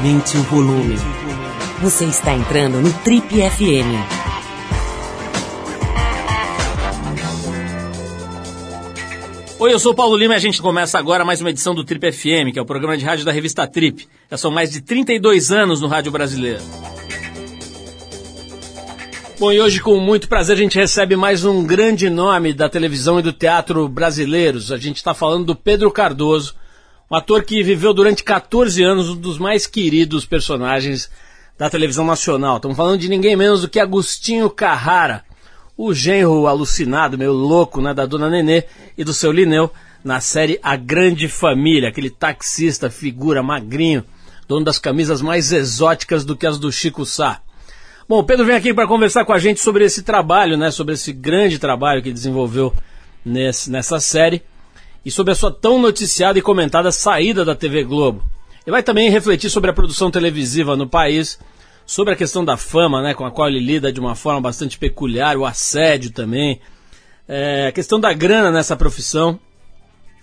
Aumente o volume. Você está entrando no Trip FM. Oi, eu sou o Paulo Lima e a gente começa agora mais uma edição do Trip FM, que é o programa de rádio da revista Trip. Já são mais de 32 anos no rádio brasileiro. Bom, e hoje com muito prazer a gente recebe mais um grande nome da televisão e do teatro brasileiros. A gente está falando do Pedro Cardoso, um ator que viveu durante 14 anos um dos mais queridos personagens da televisão nacional. Estamos falando de ninguém menos do que Agostinho Carrara, o genro alucinado, meio louco, né, da dona Nenê e do seu Lineu, na série A Grande Família, aquele taxista, figura magrinho, dono das camisas mais exóticas do que as do Chico Sá. Bom, o Pedro vem aqui para conversar com a gente sobre esse trabalho, né, sobre esse grande trabalho que desenvolveu nesse, nessa série e sobre a sua tão noticiada e comentada saída da TV Globo. Ele vai também refletir sobre a produção televisiva no país, sobre a questão da fama, né, com a qual ele lida de uma forma bastante peculiar, o assédio também, é, a questão da grana nessa profissão,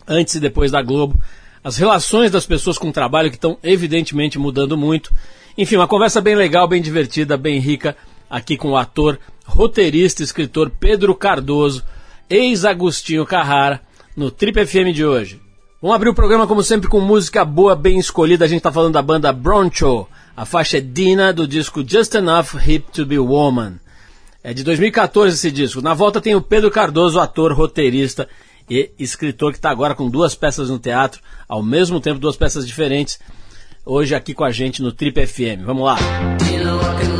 antes e depois da Globo, as relações das pessoas com o trabalho que estão evidentemente mudando muito enfim, uma conversa bem legal, bem divertida, bem rica, aqui com o ator, roteirista e escritor Pedro Cardoso, ex-Agostinho Carrara, no Trip FM de hoje. Vamos abrir o programa, como sempre, com música boa, bem escolhida. A gente está falando da banda Broncho. A faixa é Dina, do disco Just Enough Hip to Be Woman. É de 2014 esse disco. Na volta tem o Pedro Cardoso, ator, roteirista e escritor que está agora com duas peças no teatro, ao mesmo tempo duas peças diferentes hoje aqui com a gente no Trip FM. Vamos lá. Trip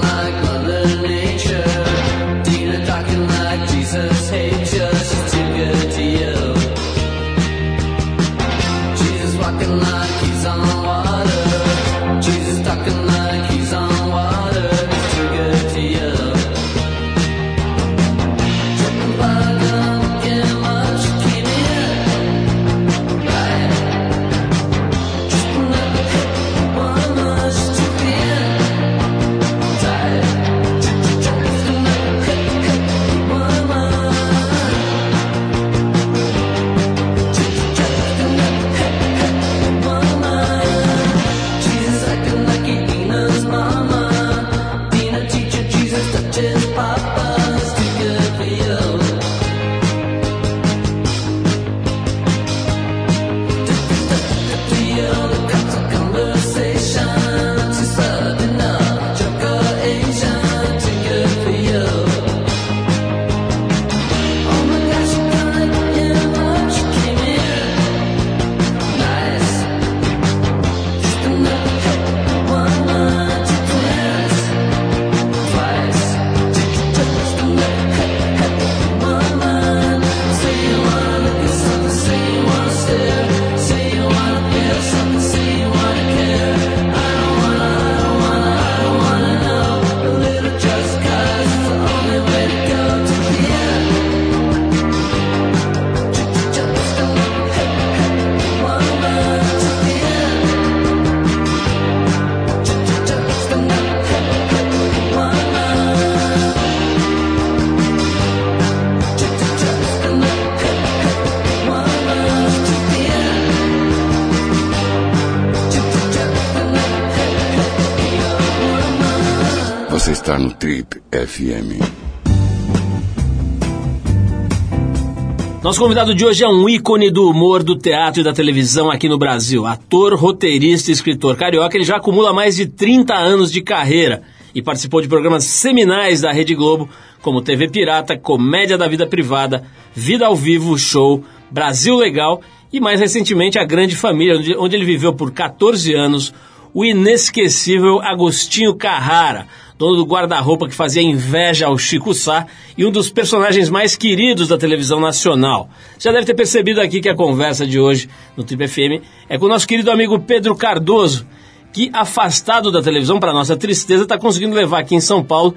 Nosso convidado de hoje é um ícone do humor, do teatro e da televisão aqui no Brasil. Ator, roteirista e escritor carioca, ele já acumula mais de 30 anos de carreira e participou de programas seminais da Rede Globo, como TV Pirata, Comédia da Vida Privada, Vida ao Vivo, Show, Brasil Legal e mais recentemente A Grande Família, onde ele viveu por 14 anos o inesquecível Agostinho Carrara, dono do guarda-roupa que fazia inveja ao Chico Sá e um dos personagens mais queridos da televisão nacional. Já deve ter percebido aqui que a conversa de hoje no Trip FM é com o nosso querido amigo Pedro Cardoso, que, afastado da televisão, para nossa tristeza, está conseguindo levar aqui em São Paulo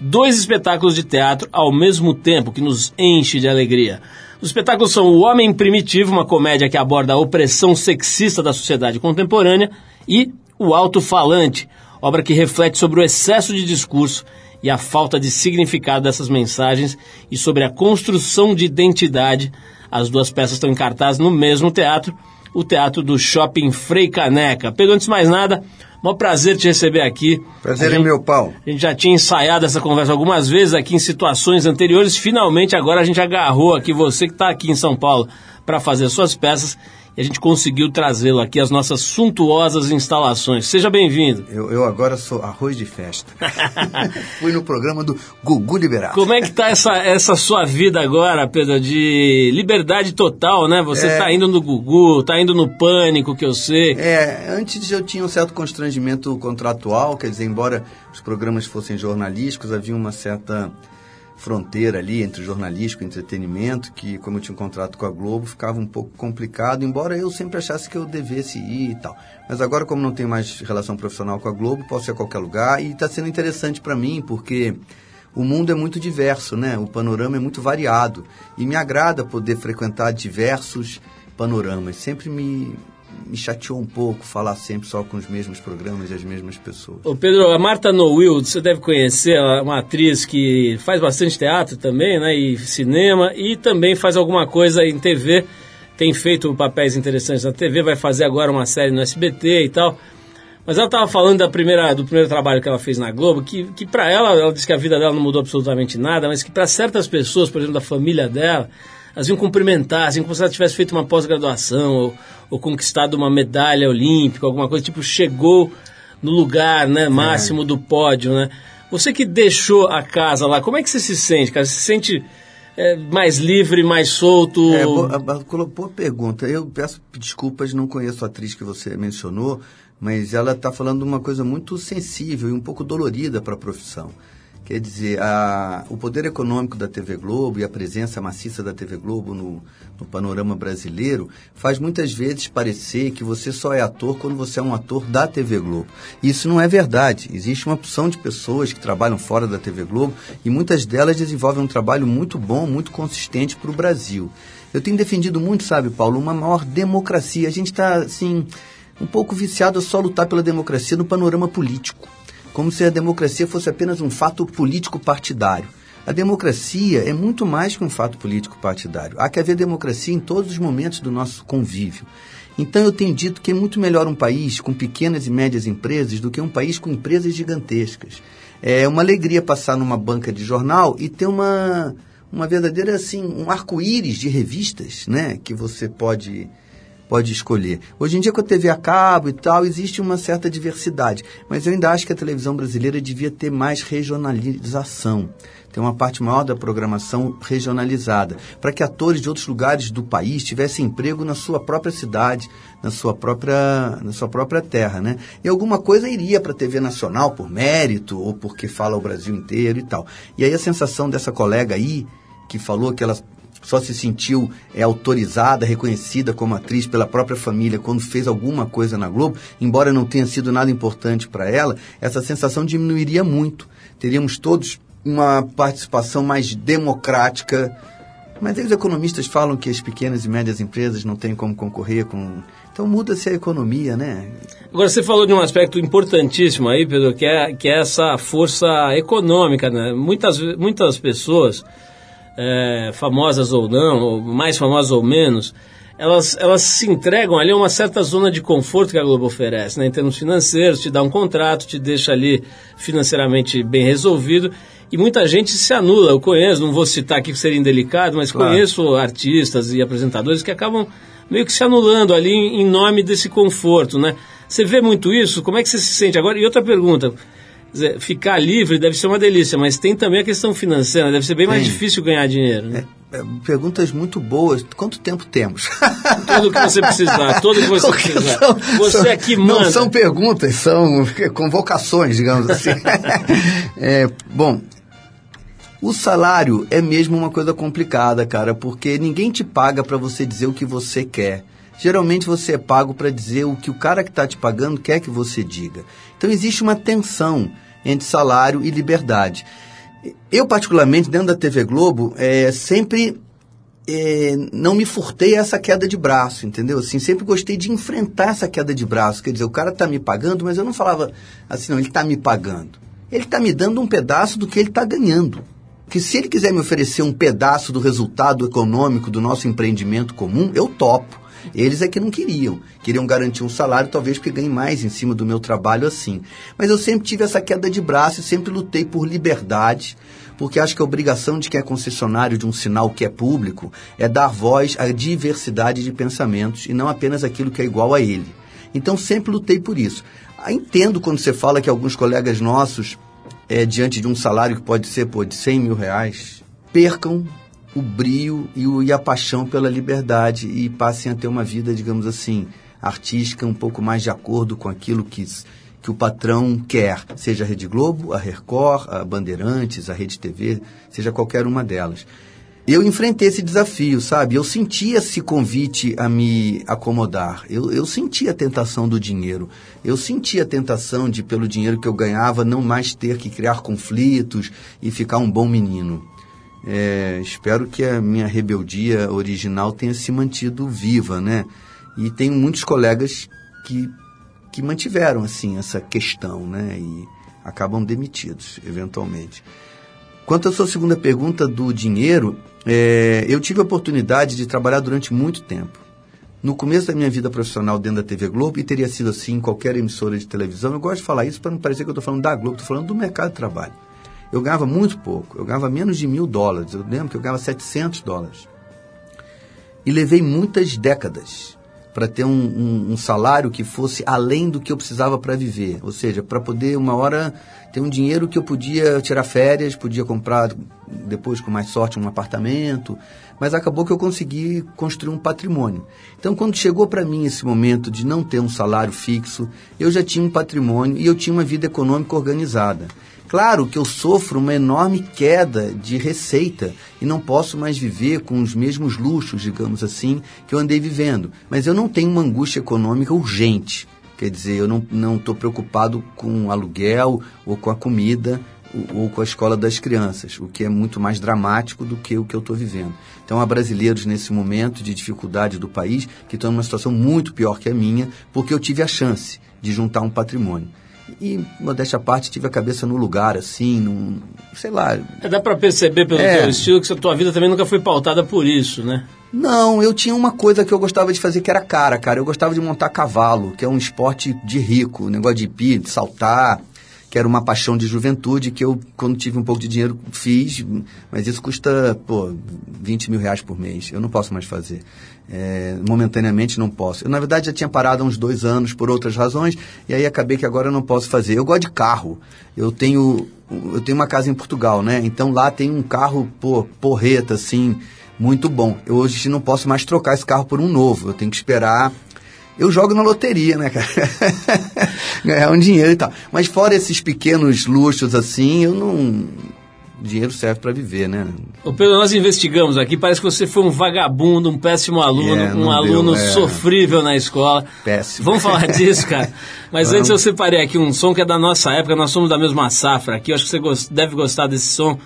dois espetáculos de teatro ao mesmo tempo, que nos enche de alegria. Os espetáculos são O Homem Primitivo, uma comédia que aborda a opressão sexista da sociedade contemporânea, e O Alto Falante, obra que reflete sobre o excesso de discurso e a falta de significado dessas mensagens e sobre a construção de identidade. As duas peças estão em cartaz no mesmo teatro, o Teatro do Shopping Frei Caneca. Pedro, antes de mais nada, Mó prazer te receber aqui. Prazer é meu pau. A gente já tinha ensaiado essa conversa algumas vezes aqui em situações anteriores. Finalmente, agora a gente agarrou aqui você que está aqui em São Paulo para fazer suas peças e a gente conseguiu trazê-lo aqui às nossas suntuosas instalações. Seja bem-vindo. Eu, eu, agora sou arroz de festa. Fui no programa do Gugu Liberado. Como é que tá essa, essa sua vida agora, Pedro, de liberdade total, né? Você é... tá indo no Gugu, tá indo no Pânico, que eu sei. É, antes eu tinha um certo constrangimento contratual, quer dizer, embora os programas fossem jornalísticos, havia uma certa fronteira ali entre jornalístico e entretenimento, que como eu tinha um contrato com a Globo, ficava um pouco complicado, embora eu sempre achasse que eu devesse ir e tal. Mas agora, como não tenho mais relação profissional com a Globo, posso ir a qualquer lugar e está sendo interessante para mim, porque o mundo é muito diverso, né? O panorama é muito variado e me agrada poder frequentar diversos panoramas. Sempre me, me chateou um pouco falar sempre só com os mesmos programas e as mesmas pessoas. Ô Pedro, a Marta Nowild, você deve conhecer, ela é uma atriz que faz bastante teatro também, né, e cinema, e também faz alguma coisa em TV, tem feito papéis interessantes na TV, vai fazer agora uma série no SBT e tal. Mas ela estava falando da primeira, do primeiro trabalho que ela fez na Globo, que, que para ela, ela disse que a vida dela não mudou absolutamente nada, mas que para certas pessoas, por exemplo, da família dela, elas iam cumprimentar, assim como se ela tivesse feito uma pós-graduação ou, ou, conquistado uma medalha olímpica, alguma coisa, tipo, chegou no lugar né, máximo é. do pódio, né? Você que deixou a casa lá, como é que você se sente, cara? Você se sente é, mais livre, mais solto? É, boa, boa pergunta. Eu peço desculpas, não conheço a atriz que você mencionou, mas ela está falando uma coisa muito sensível e um pouco dolorida para a profissão. Quer dizer, a, o poder econômico da TV Globo e a presença maciça da TV Globo no, no, panorama brasileiro faz muitas vezes parecer que você só é ator quando você é um ator da TV Globo. Isso não é verdade. Existe uma opção de pessoas que trabalham fora da TV Globo e muitas delas desenvolvem um trabalho muito bom, muito consistente para o Brasil. Eu tenho defendido muito, sabe, Paulo, uma maior democracia. A gente está, assim, um pouco viciado a só lutar pela democracia no panorama político como se a democracia fosse apenas um fato político partidário. A democracia é muito mais que um fato político partidário. Há que haver democracia em todos os momentos do nosso convívio. Então eu tenho dito que é muito melhor um país com pequenas e médias empresas do que um país com empresas gigantescas. É uma alegria passar numa banca de jornal e ter uma, uma verdadeira assim, um arco-íris de revistas, né, que você pode pode escolher. Hoje em dia, com a TV a cabo e tal, existe uma certa diversidade, mas eu ainda acho que a televisão brasileira devia ter mais regionalização, ter uma parte maior da programação regionalizada, para que atores de outros lugares do país tivessem emprego na sua própria cidade, na sua própria, na sua própria terra, né? E alguma coisa iria para a TV nacional por mérito ou porque fala o Brasil inteiro e tal. E aí a sensação dessa colega aí que falou que ela só se sentiu é, autorizada, reconhecida como atriz pela própria família quando fez alguma coisa na Globo, embora não tenha sido nada importante para ela, essa sensação diminuiria muito. Teríamos todos uma participação mais democrática. Mas os economistas falam que as pequenas e médias empresas não têm como concorrer com. Então muda-se a economia, né? Agora você falou de um aspecto importantíssimo aí, Pedro, que é, que é essa força econômica, né? Muitas, muitas pessoas é, famosas ou não, ou mais famosas ou menos, elas, elas se entregam ali a uma certa zona de conforto que a Globo oferece, né? em termos financeiros, te dá um contrato, te deixa ali financeiramente bem resolvido, e muita gente se anula. Eu conheço, não vou citar aqui que seria indelicado, mas claro. conheço artistas e apresentadores que acabam meio que se anulando ali em nome desse conforto, né? Você vê muito isso? Como é que você se sente agora? E outra pergunta, dizer, ficar livre deve ser uma delícia, mas tem também a questão financeira, deve ser bem tem. mais difícil ganhar dinheiro. Né? É, é, perguntas muito boas. Quanto tempo temos? Tudo que você precisar, tudo que você Porque precisar. São, você são, aqui manda. Não são perguntas, são convocações, digamos assim. é, bom, o salário é mesmo uma coisa complicada, cara, porque ninguém te paga para você dizer o que você quer. Geralmente você é pago para dizer o que o cara que está te pagando quer que você diga. Então existe uma tensão entre salário e liberdade. Eu, particularmente, dentro da TV Globo, é, sempre é, não me furtei essa queda de braço, entendeu? Assim, sempre gostei de enfrentar essa queda de braço. Quer dizer, o cara está me pagando, mas eu não falava assim, não, ele está me pagando. Ele está me dando um pedaço do que ele está ganhando. Que se ele quiser me oferecer um pedaço do resultado econômico do nosso empreendimento comum, eu topo. Eles é que não queriam. Queriam garantir um salário, talvez porque ganhe mais em cima do meu trabalho assim. Mas eu sempre tive essa queda de braço e sempre lutei por liberdade, porque acho que a obrigação de quem é concessionário de um sinal que é público é dar voz à diversidade de pensamentos e não apenas aquilo que é igual a ele. Então sempre lutei por isso. Ah, entendo quando você fala que alguns colegas nossos, é, diante de um salário que pode ser pô, de 100 mil reais, percam o brio e, o, e a paixão pela liberdade e passem a ter uma vida, digamos assim, artística um pouco mais de acordo com aquilo que, que o patrão quer, seja a Rede Globo, a Record, a Bandeirantes, a Rede TV, seja qualquer uma delas. Eu enfrentei esse desafio, sabe? Eu senti esse convite a me acomodar. Eu, eu senti a tentação do dinheiro. Eu senti a tentação de, pelo dinheiro que eu ganhava, não mais ter que criar conflitos e ficar um bom menino. É, espero que a minha rebeldia original tenha se mantido viva, né? E tenho muitos colegas que, que mantiveram, assim, essa questão, né? E acabam demitidos, eventualmente. Quanto à sua segunda pergunta do dinheiro, é, eu tive a oportunidade de trabalhar durante muito tempo. No começo da minha vida profissional dentro da TV Globo, e teria sido assim em qualquer emissora de televisão, eu gosto de falar isso para não parecer que eu estou falando da Globo, estou falando do mercado de trabalho. Eu ganhava muito pouco, eu ganhava menos de mil dólares, eu lembro que eu ganhava 700 dólares. E levei muitas décadas para ter um, um, um, salário que fosse além do que eu precisava para viver. Ou seja, para poder, uma hora, ter um dinheiro que eu podia tirar férias, podia comprar, depois, com mais sorte, um apartamento. Mas acabou que eu consegui construir um patrimônio. Então, quando chegou para mim esse momento de não ter um salário fixo, eu já tinha um patrimônio e eu tinha uma vida econômica organizada. Claro que eu sofro uma enorme queda de receita e não posso mais viver com os mesmos luxos, digamos assim, que eu andei vivendo. Mas eu não tenho uma angústia econômica urgente. Quer dizer, eu não estou preocupado com aluguel ou com a comida ou, ou com a escola das crianças, o que é muito mais dramático do que o que eu estou vivendo. Então, há brasileiros nesse momento de dificuldade do país que estão numa situação muito pior que a minha, porque eu tive a chance de juntar um patrimônio. E, modéstia à parte, tive a cabeça no lugar, assim, num, sei lá. É, dá para perceber pelo é. teu estilo que a tua vida também nunca foi pautada por isso, né? Não, eu tinha uma coisa que eu gostava de fazer que era cara, cara. Eu gostava de montar cavalo, que é um esporte de rico, negócio de de saltar, que era uma paixão de juventude que eu, quando tive um pouco de dinheiro, fiz, mas isso custa, pô, 20 mil reais por mês. Eu não posso mais fazer. É, momentaneamente não posso. Eu, na verdade, já tinha parado há uns dois anos por outras razões, e aí acabei que agora eu não posso fazer. Eu gosto de carro. Eu tenho, eu tenho uma casa em Portugal, né? Então lá tem um carro, pô, porreta, assim, muito bom. Eu hoje não posso mais trocar esse carro por um novo. Eu tenho que esperar eu jogo na loteria, né, cara? Ganhar um dinheiro e tal. Mas fora esses pequenos luxos assim, eu não. dinheiro serve para viver, né? Ô Pedro, nós investigamos aqui, parece que você foi um vagabundo, um péssimo aluno, é, um aluno deu, é... sofrível na escola. Péssimo. Vamos falar disso, cara. Mas Vamos. antes eu separei aqui um som que é da nossa época, nós somos da mesma safra aqui, eu acho que você deve gostar desse som.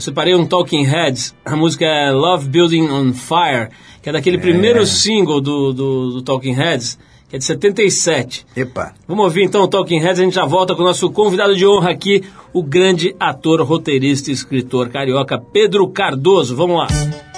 Eu separei um Talking Heads, a música é Love Building on Fire, que é daquele é. primeiro single do, do, do, Talking Heads, que é de 77. Epa. Vamos ouvir então o Talking Heads, a gente já volta com o nosso convidado de honra aqui, o grande ator, roteirista e escritor carioca Pedro Cardoso. Vamos lá.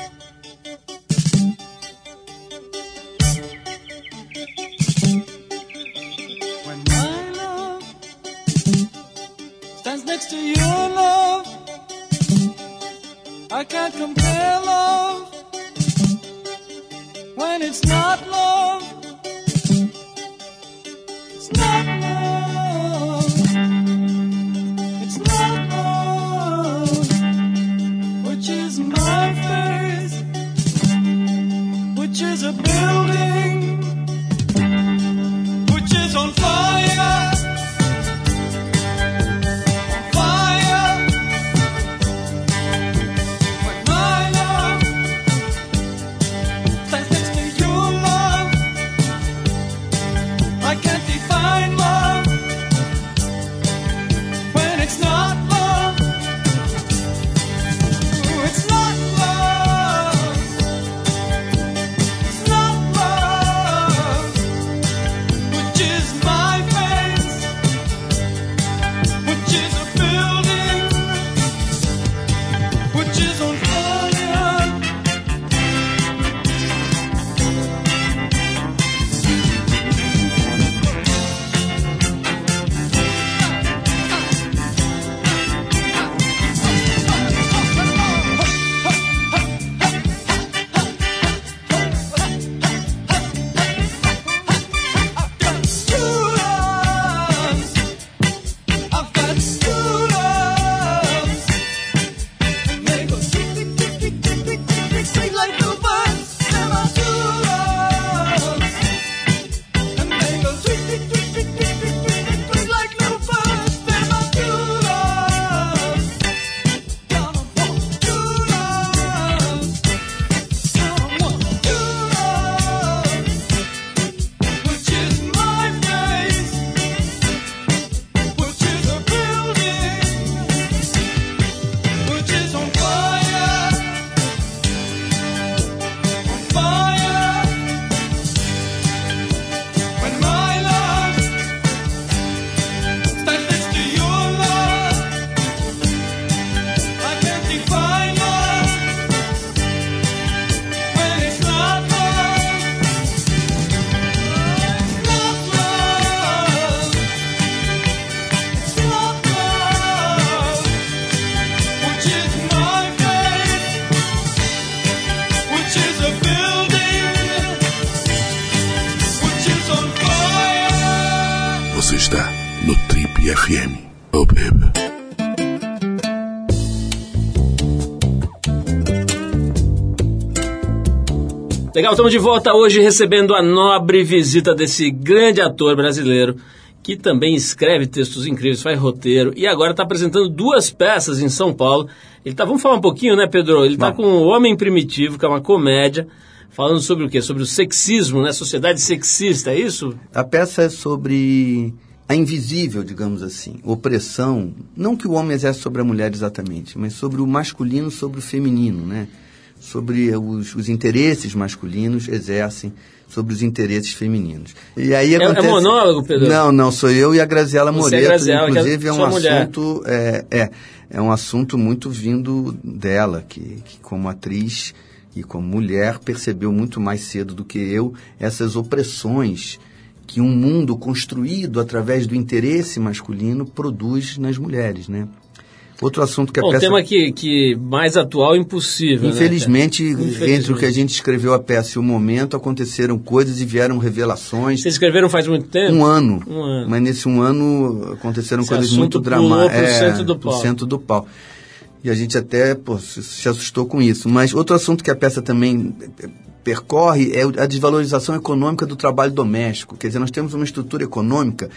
Estamos de volta hoje recebendo a nobre visita desse grande ator brasileiro que também escreve textos incríveis, faz roteiro e agora está apresentando duas peças em São Paulo. Ele tá, vamos falar um pouquinho, né, Pedro? Ele está com O Homem Primitivo, que é uma comédia, falando sobre o quê? Sobre o sexismo, né? Sociedade sexista, é isso? A peça é sobre a invisível, digamos assim, opressão, não que o homem exerce sobre a mulher exatamente, mas sobre o masculino sobre o feminino, né? Sobre os, os interesses masculinos exercem sobre os interesses femininos. E aí é, acontece... é monólogo, Pedro? Não, não, sou eu e a Graziela Você Moreto. É Graziela, inclusive é, é um assunto é, é, é um assunto muito vindo dela, que, que como atriz e como mulher percebeu muito mais cedo do que eu essas opressões que um mundo construído através do interesse masculino produz nas mulheres, né? Outro assunto que a Bom, peça... tema que, que mais atual impossível, Infelizmente, né, Infelizmente, entre o que a gente escreveu a peça e o momento, aconteceram coisas e vieram revelações. Vocês escreveram faz muito tempo? Um ano. Um ano. Mas nesse um ano aconteceram Esse coisas muito dramáticas. É, centro do pau. centro do pau. E a gente até pô, se assustou com isso. Mas outro assunto que a peça também percorre é a desvalorização econômica do trabalho doméstico. Quer dizer, nós temos uma estrutura econômica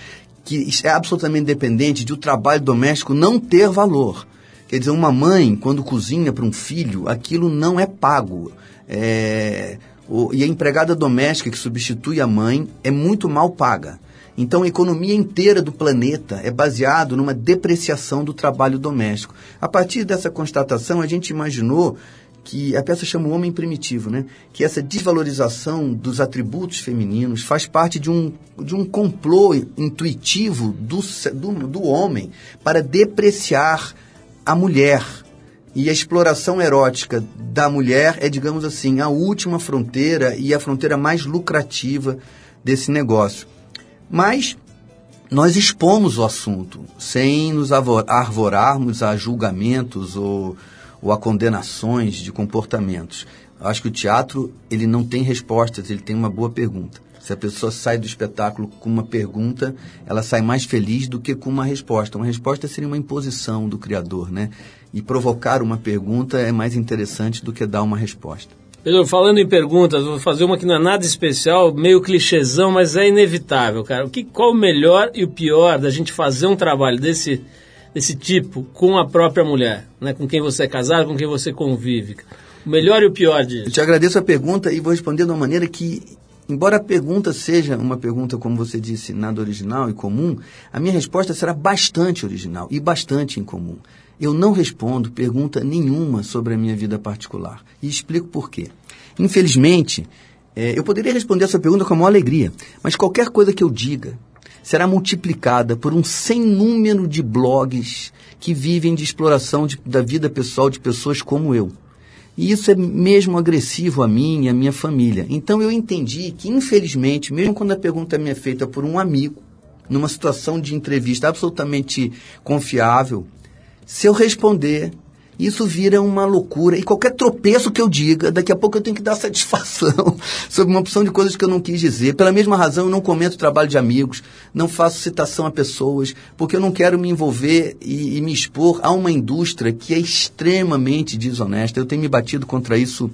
que é absolutamente dependente de o trabalho doméstico não ter valor. Quer dizer, uma mãe, quando cozinha para um filho, aquilo não é pago. É, o, e a empregada doméstica que substitui a mãe é muito mal paga. Então, a economia inteira do planeta é baseado numa depreciação do trabalho doméstico. A partir dessa constatação, a gente imaginou que a peça chama o homem primitivo, né? Que essa desvalorização dos atributos femininos faz parte de um, de um complô intuitivo do, do, do homem para depreciar a mulher. E a exploração erótica da mulher é, digamos assim, a última fronteira e a fronteira mais lucrativa desse negócio. Mas nós expomos o assunto sem nos arvorarmos a julgamentos ou ou a condenações de comportamentos. Eu acho que o teatro ele não tem respostas, ele tem uma boa pergunta. Se a pessoa sai do espetáculo com uma pergunta, ela sai mais feliz do que com uma resposta. Uma resposta seria uma imposição do criador, né? E provocar uma pergunta é mais interessante do que dar uma resposta. Pedro, falando em perguntas, vou fazer uma que não é nada especial, meio clichêzão, mas é inevitável, cara. O que, qual o melhor e o pior da gente fazer um trabalho desse desse tipo com a própria mulher, né? com quem você é casado, com quem você convive? O melhor e o pior disso? Eu te agradeço a pergunta e vou responder de uma maneira que, embora a pergunta seja uma pergunta, como você disse, nada original e comum, a minha resposta será bastante original e bastante incomum. Eu não respondo pergunta nenhuma sobre a minha vida particular. E explico por quê. Infelizmente, é, eu poderia responder essa pergunta com a maior alegria, mas qualquer coisa que eu diga, será multiplicada por um sem número de blogs que vivem de exploração de, da vida pessoal de pessoas como eu. E isso é mesmo agressivo a mim e a minha família. Então eu entendi que, infelizmente, mesmo quando a pergunta me é feita por um amigo, numa situação de entrevista absolutamente confiável, se eu responder isso vira uma loucura. E qualquer tropeço que eu diga, daqui a pouco eu tenho que dar satisfação sobre uma opção de coisas que eu não quis dizer. Pela mesma razão, eu não comento trabalho de amigos, não faço citação a pessoas, porque eu não quero me envolver e, e me expor a uma indústria que é extremamente desonesta. Eu tenho me batido contra isso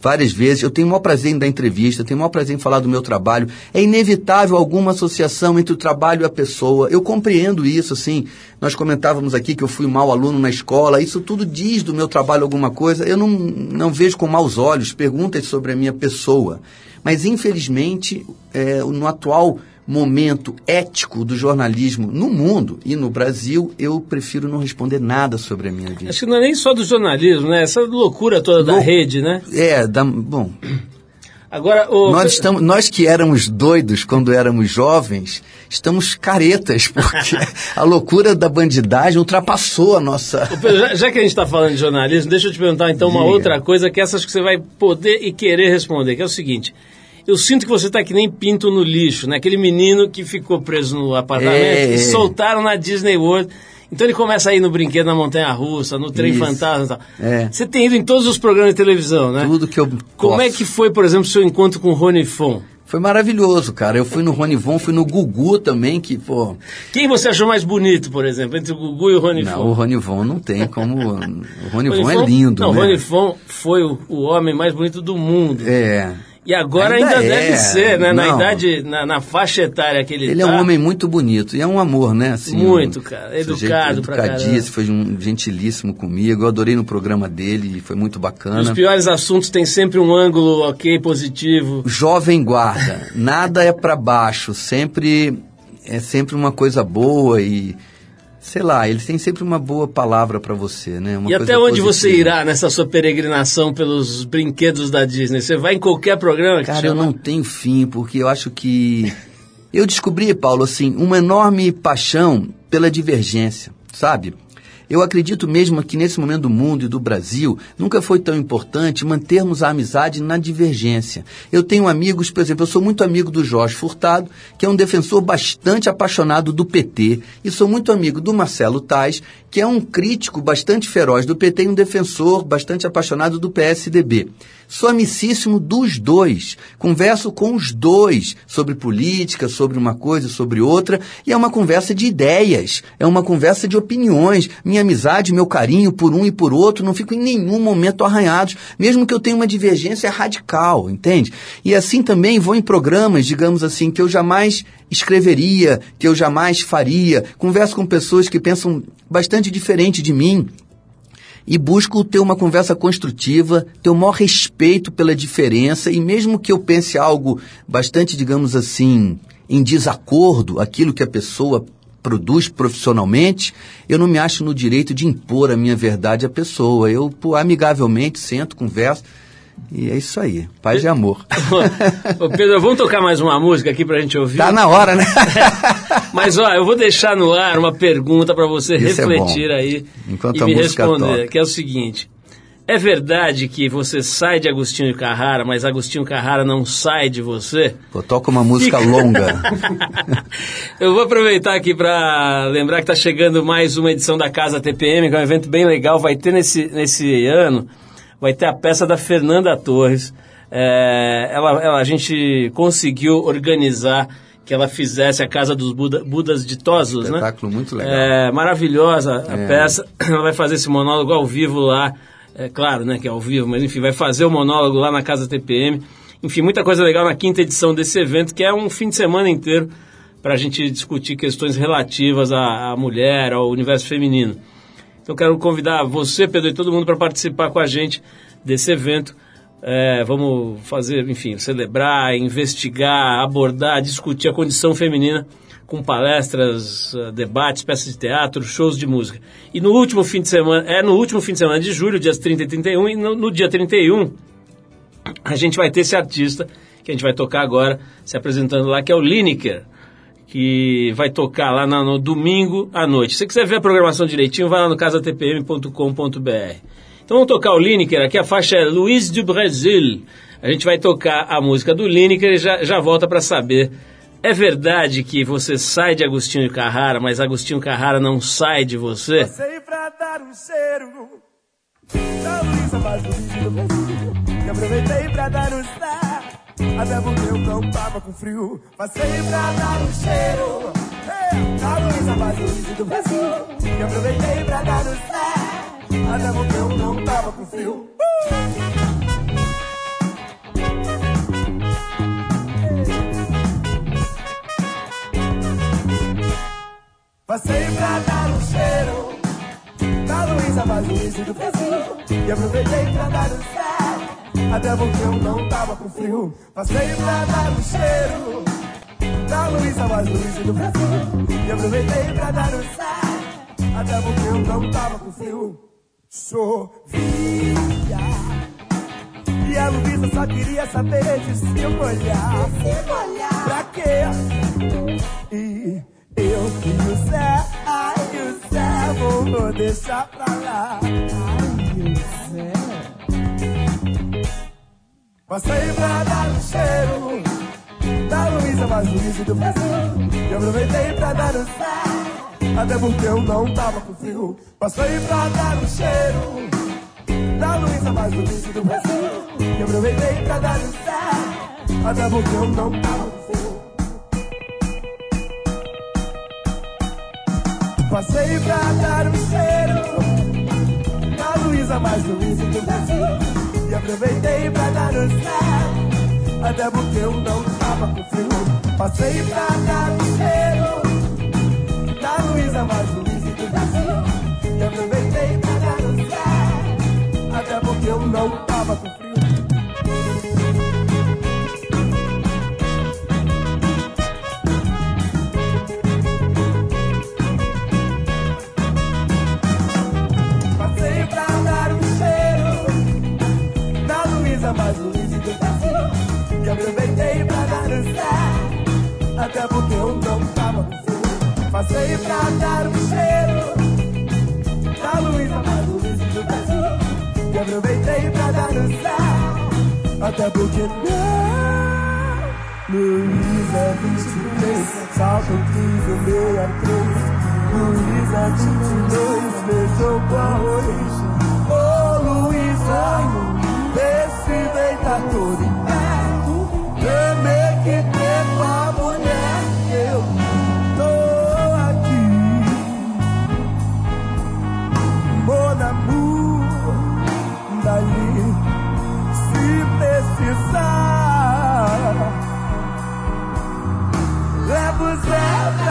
várias vezes. Eu tenho o maior prazer em dar entrevista, tenho o maior prazer em falar do meu trabalho. É inevitável alguma associação entre o trabalho e a pessoa. Eu compreendo isso, assim. Nós comentávamos aqui que eu fui mau aluno na escola. Isso tudo diz do meu trabalho alguma coisa. Eu não, não vejo com maus olhos perguntas sobre a minha pessoa. Mas, infelizmente, é, no atual momento ético do jornalismo no mundo e no Brasil, eu prefiro não responder nada sobre a minha vida. Acho que não é nem só do jornalismo, né? Essa loucura toda da rede, né? É, da, bom. Agora, o... nós, estamos, nós que éramos doidos quando éramos jovens, estamos caretas, porque a loucura da bandidagem ultrapassou a nossa. Pedro, já, já, que a gente está falando de jornalismo, deixa eu te perguntar então Diga. uma outra coisa que essas que você vai poder e querer responder, que é o seguinte eu sinto que você está que nem pinto no lixo, né? Aquele menino que ficou preso no apartamento é, e soltaram na Disney World. Então ele começa a ir no brinquedo na Montanha Russa, no trem Isso. fantasma e tal. É. Você tem ido em todos os programas de televisão, né? Tudo que eu Como é que foi, por exemplo, seu encontro com o Rony Fon? Foi maravilhoso, cara. Eu fui no Ronivon, fui no Gugu também, que, pô. Quem você achou mais bonito, por exemplo, entre o Gugu e o Ronivon? Não, o Ronivon não tem como. O Ronivon, é lindo, não, né? o Ronivon foi o, o homem mais bonito do mundo. É. E agora ainda, Ainda deve é, ser, né? Na não. idade, na, na faixa etária que ele, Ele tá. é um homem muito bonito e é um amor, né? Assim, Muito, cara. Educado pra Educadíssimo, foi um gentilíssimo comigo. Eu adorei no programa dele, foi muito Os bacana. piores assuntos têm sempre um ângulo ok, positivo. Jovem guarda, nada é para baixo, sempre é sempre uma coisa boa e sei lá, ele tem sempre uma boa palavra para você, né? Uma e até onde você positiva. irá nessa sua peregrinação pelos brinquedos da Disney? Você vai em qualquer programa que Cara, eu não tenho fim, porque eu acho que. Eu descobri, Paulo, assim, uma enorme paixão pela divergência, sabe? Eu acredito mesmo que nesse momento do mundo e do Brasil, nunca foi tão importante mantermos a amizade na divergência. Eu tenho amigos, por exemplo, eu sou muito amigo do Jorge Furtado, que é um defensor bastante apaixonado do PT, e sou muito amigo do Marcelo Tais, que é um crítico bastante feroz do PT e um defensor bastante apaixonado do PSDB. Sou amicíssimo dos dois. Converso com os dois sobre política, sobre uma coisa, sobre outra, e é uma conversa de ideias, é uma conversa de opiniões. Minha amizade, meu carinho por um e por outro não ficam em nenhum momento arranhados, mesmo que eu tenha uma divergência radical, entende? E assim também vou em programas, digamos assim, que eu jamais escreveria, que eu jamais faria. Converso com pessoas que pensam bastante diferente de mim, e busco ter uma conversa construtiva, ter o maior respeito pela diferença e mesmo que eu pense algo bastante, digamos assim, em desacordo, aquilo que a pessoa produz profissionalmente, eu não me acho no direito de impor a minha verdade à pessoa. Eu, amigavelmente, sento, converso e é isso aí. Paz e amor. Ô Pedro, vamos tocar mais uma música aqui pra gente ouvir? Tá na hora, né? Mas ó, eu vou deixar no ar uma pergunta pra você Isso é refletir bom. aí Enquanto e a me responder, toca. que é o seguinte: é verdade que você sai de Agostinho Carrara, mas Agostinho Carrara não sai de você? Pô, toca uma música longa. Eu vou aproveitar aqui para lembrar que está chegando mais uma edição da Casa TPM, que é um evento bem legal. Vai ter nesse, nesse ano, vai ter a peça da Fernanda Torres. É, ela, ela- a gente conseguiu organizar que ela fizesse a Casa dos Buda- Budas Ditosos, né? Espetáculo muito legal. É, maravilhosa a É. peça. Ela vai fazer esse monólogo ao vivo lá. É claro, né, que é ao vivo, mas enfim, vai fazer o monólogo lá na Casa TPM. Enfim, muita coisa legal na quinta edição desse evento, que é um fim de semana inteiro para a gente discutir questões relativas à, à mulher, ao universo feminino. Então, quero convidar você, Pedro, e todo mundo para participar com a gente desse evento. É, vamos fazer, enfim, celebrar, investigar, abordar, discutir a condição feminina com palestras, eh, debates, peças de teatro, shows de música. E no último fim de semana, é no último fim de semana de julho, dias 30 e 31, e no, no dia 31, a gente vai ter esse artista que a gente vai tocar agora, se apresentando lá, que é o Lineker, que vai tocar lá no, domingo à noite. Se você quiser ver a programação direitinho, vai lá no casatpm.com.br. Então vamos tocar o Lineker, aqui a faixa é Luiz do Brasil. A gente vai tocar a música do Lineker e já, já volta para saber. É verdade que você sai de Agostinho Carrara, mas Agostinho Carrara não sai de você? Passei pra dar um cheiro da Luísa mais do Brasil. E aproveitei pra dar um star, até porque eu não tava com frio. Passei pra dar um cheiro Luísa mais bonita do Brasil. E aproveitei pra dar um star, até porque eu não tava com frio. Passei pra dar um cheiro Luísa mais Luísa do Brasil. E aproveitei pra dar um sal, até porque eu não tava com frio. Passei pra dar um cheiro da Luísa mais Luísa do Brasil. E aproveitei pra dar um sal, até porque eu não tava com frio. Chovia. E a Luísa só queria saber de se molhar. Se molhar. Pra quê? E eu e o Zé, ai o Zé, vou, vou deixar pra lá. Ai o Zé. Passei pra dar um cheiro da Luísa mais Luísa do Brasil. E aproveitei pra Zé, até porque eu não tava com frio. Passei pra dar um cheiro da Luísa mais Luísa do Brasil. E aproveitei pra dar um Zé, Até porque eu não tava com frio. Passei pra dar um cheiro na Luísa mais Luísa do Brasil. E aproveitei pra dançar, até porque eu não tava com frio. Passei pra dar cheiro na Luísa mais Luísa do Brasil. E aproveitei pra dançar, até porque eu não tava com frio. Até porque eu não tava com frio. Passei pra dar um cheiro na Luísa mais Luísa do Brasil. E aproveitei pra dançar, até porque não. Luísa 23, salto 15, 63. Luísa 22, beijou com arroz. Ô Luísa, esse deita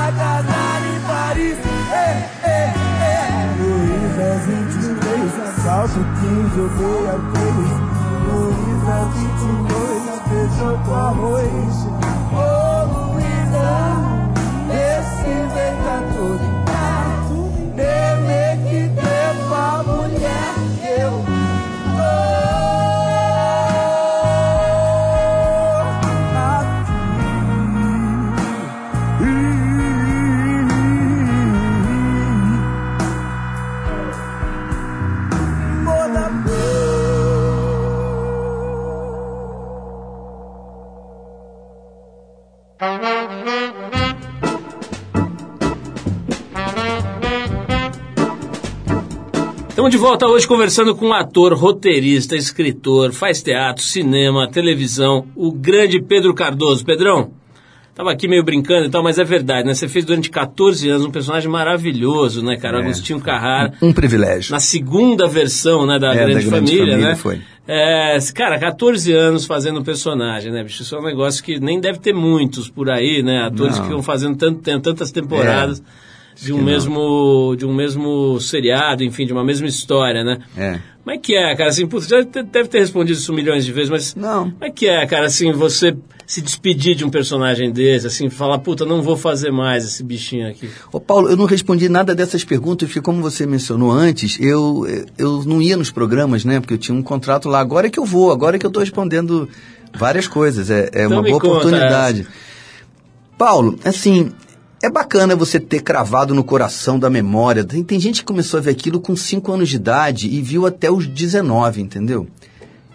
Pra casar em Paris. Ei, ei, ei. Luísa 23, salto 15, eu dei a 3. Luísa 22, feijão com arroz. Estamos de volta hoje conversando com um ator, roteirista, escritor, faz teatro, cinema, televisão, o grande Pedro Cardoso. Pedrão, tava aqui meio brincando e tal, mas é verdade, né? Você fez durante 14 anos um personagem maravilhoso, né, cara? É. Agostinho Carrara. Um privilégio. Na segunda versão, né, da, É, grande, da Grande Família, Família, né? foi. É, cara, 14 anos fazendo um personagem, né, bicho? Isso é um negócio que nem deve ter muitos por aí, né? Atores Não. que ficam fazendo tanto tempo, tantas temporadas de um não. mesmo de um mesmo seriado, enfim, de uma mesma história, né? É. Como é que é, cara? Assim, putz, já deve ter respondido isso milhões de vezes, mas Não. como é que é, cara, assim, você se despedir de um personagem desse, assim, falar, puta, não vou fazer mais esse bichinho aqui. Ô Paulo, eu não respondi nada dessas perguntas, porque como você mencionou antes, eu, eu não ia nos programas, né? Porque eu tinha um contrato lá. Agora é que eu vou, agora é que eu estou respondendo várias coisas. É, é Então uma boa oportunidade. Paulo, assim, é bacana você ter cravado no coração da memória. Tem, tem gente que começou a ver aquilo com 5 anos de idade e viu até os 19, entendeu?